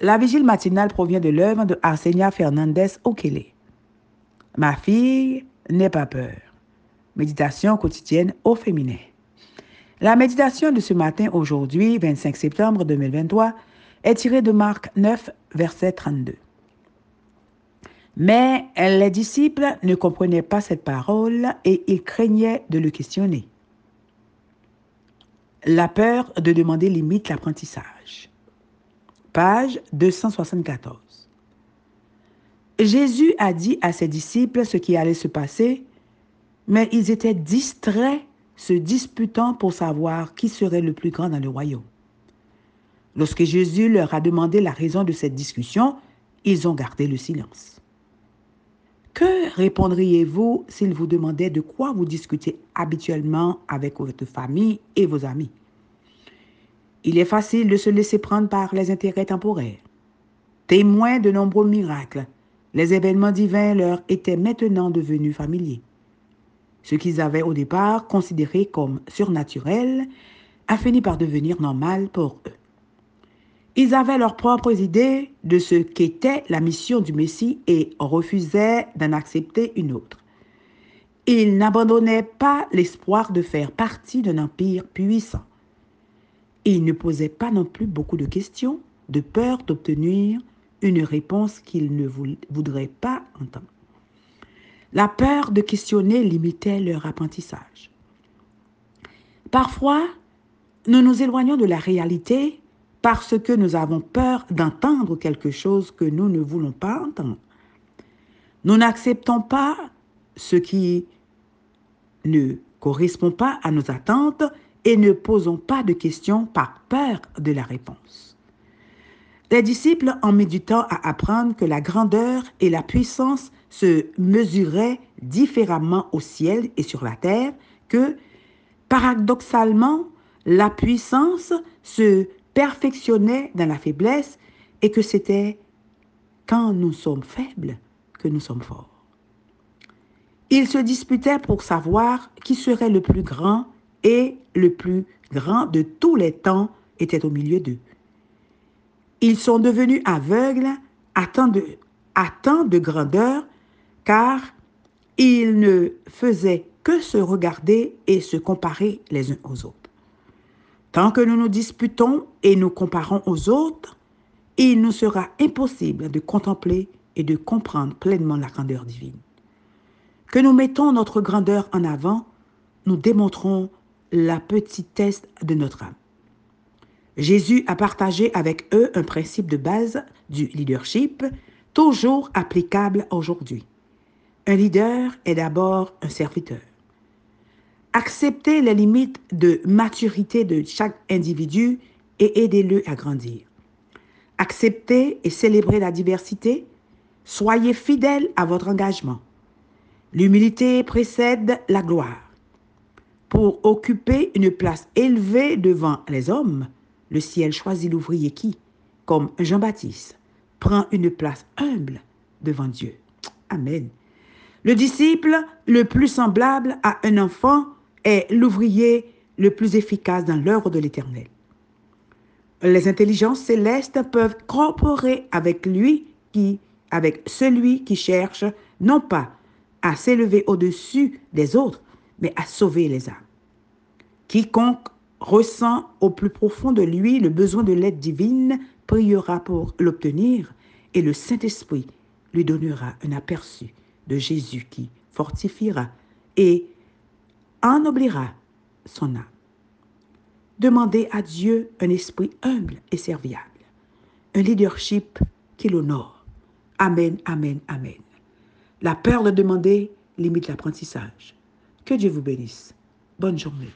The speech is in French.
La vigile matinale provient de l'œuvre de Arsenia Fernandez Okele. Ma fille, n'aie pas peur. Méditation quotidienne au féminin. La méditation de ce matin, aujourd'hui, 25 septembre 2023, est tirée de Marc 9, verset 32. Mais les disciples ne comprenaient pas cette parole et ils craignaient de le questionner. La peur de demander limite l'apprentissage. Page 274. Jésus a dit à ses disciples ce qui allait se passer, mais ils étaient distraits, se disputant pour savoir qui serait le plus grand dans le royaume. Lorsque Jésus leur a demandé la raison de cette discussion, ils ont gardé le silence. Que répondriez-vous s'il vous demandait de quoi vous discutez habituellement avec votre famille et vos amis? Il est facile de se laisser prendre par les intérêts temporaires. Témoins de nombreux miracles, les événements divins leur étaient maintenant devenus familiers. Ce qu'ils avaient au départ considéré comme surnaturel a fini par devenir normal pour eux. Ils avaient leurs propres idées de ce qu'était la mission du Messie et refusaient d'en accepter une autre. Ils n'abandonnaient pas l'espoir de faire partie d'un empire puissant. Ils ne posaient pas non plus beaucoup de questions, de peur d'obtenir une réponse qu'ils ne voudraient pas entendre. La peur de questionner limitait leur apprentissage. Parfois, nous nous éloignons de la réalité parce que nous avons peur d'entendre quelque chose que nous ne voulons pas entendre. Nous n'acceptons pas ce qui ne correspond pas à nos attentes et ne posons pas de questions par peur de la réponse. Les disciples du temps à apprendre que la grandeur et la puissance se mesuraient différemment au ciel et sur la terre, que, paradoxalement, la puissance se perfectionnait dans la faiblesse et que c'était quand nous sommes faibles que nous sommes forts. Ils se disputaient pour savoir qui serait le plus grand et le plus grand de tous les temps était au milieu d'eux. Ils sont devenus aveugles à tant de, de grandeur car ils ne faisaient que se regarder et se comparer les uns aux autres. Tant que nous nous disputons et nous comparons aux autres, il nous sera impossible de contempler et de comprendre pleinement la grandeur divine. Que nous mettons notre grandeur en avant, nous démontrons la petitesse de notre âme. Jésus a partagé avec eux un principe de base du leadership, toujours applicable aujourd'hui. Un leader est d'abord un serviteur. Acceptez les limites de maturité de chaque individu et aidez-le à grandir. Acceptez et célébrez la diversité. Soyez fidèle à votre engagement. L'humilité précède la gloire. Pour occuper une place élevée devant les hommes, le ciel choisit l'ouvrier qui, comme Jean-Baptiste, prend une place humble devant Dieu. Amen. Le disciple le plus semblable à un enfant est l'ouvrier le plus efficace dans l'œuvre de l'Éternel. Les intelligences célestes peuvent coopérer avec lui qui, avec celui qui cherche non pas à s'élever au-dessus des autres, mais à sauver les âmes. Quiconque ressent au plus profond de lui le besoin de l'aide divine priera pour l'obtenir et le Saint-Esprit lui donnera un aperçu de Jésus qui fortifiera et ennoblira son âme. Demandez à Dieu un esprit humble et serviable, un leadership qui l'honore. Amen, amen, amen. La peur de demander limite l'apprentissage. Que Dieu vous bénisse. Bonne journée.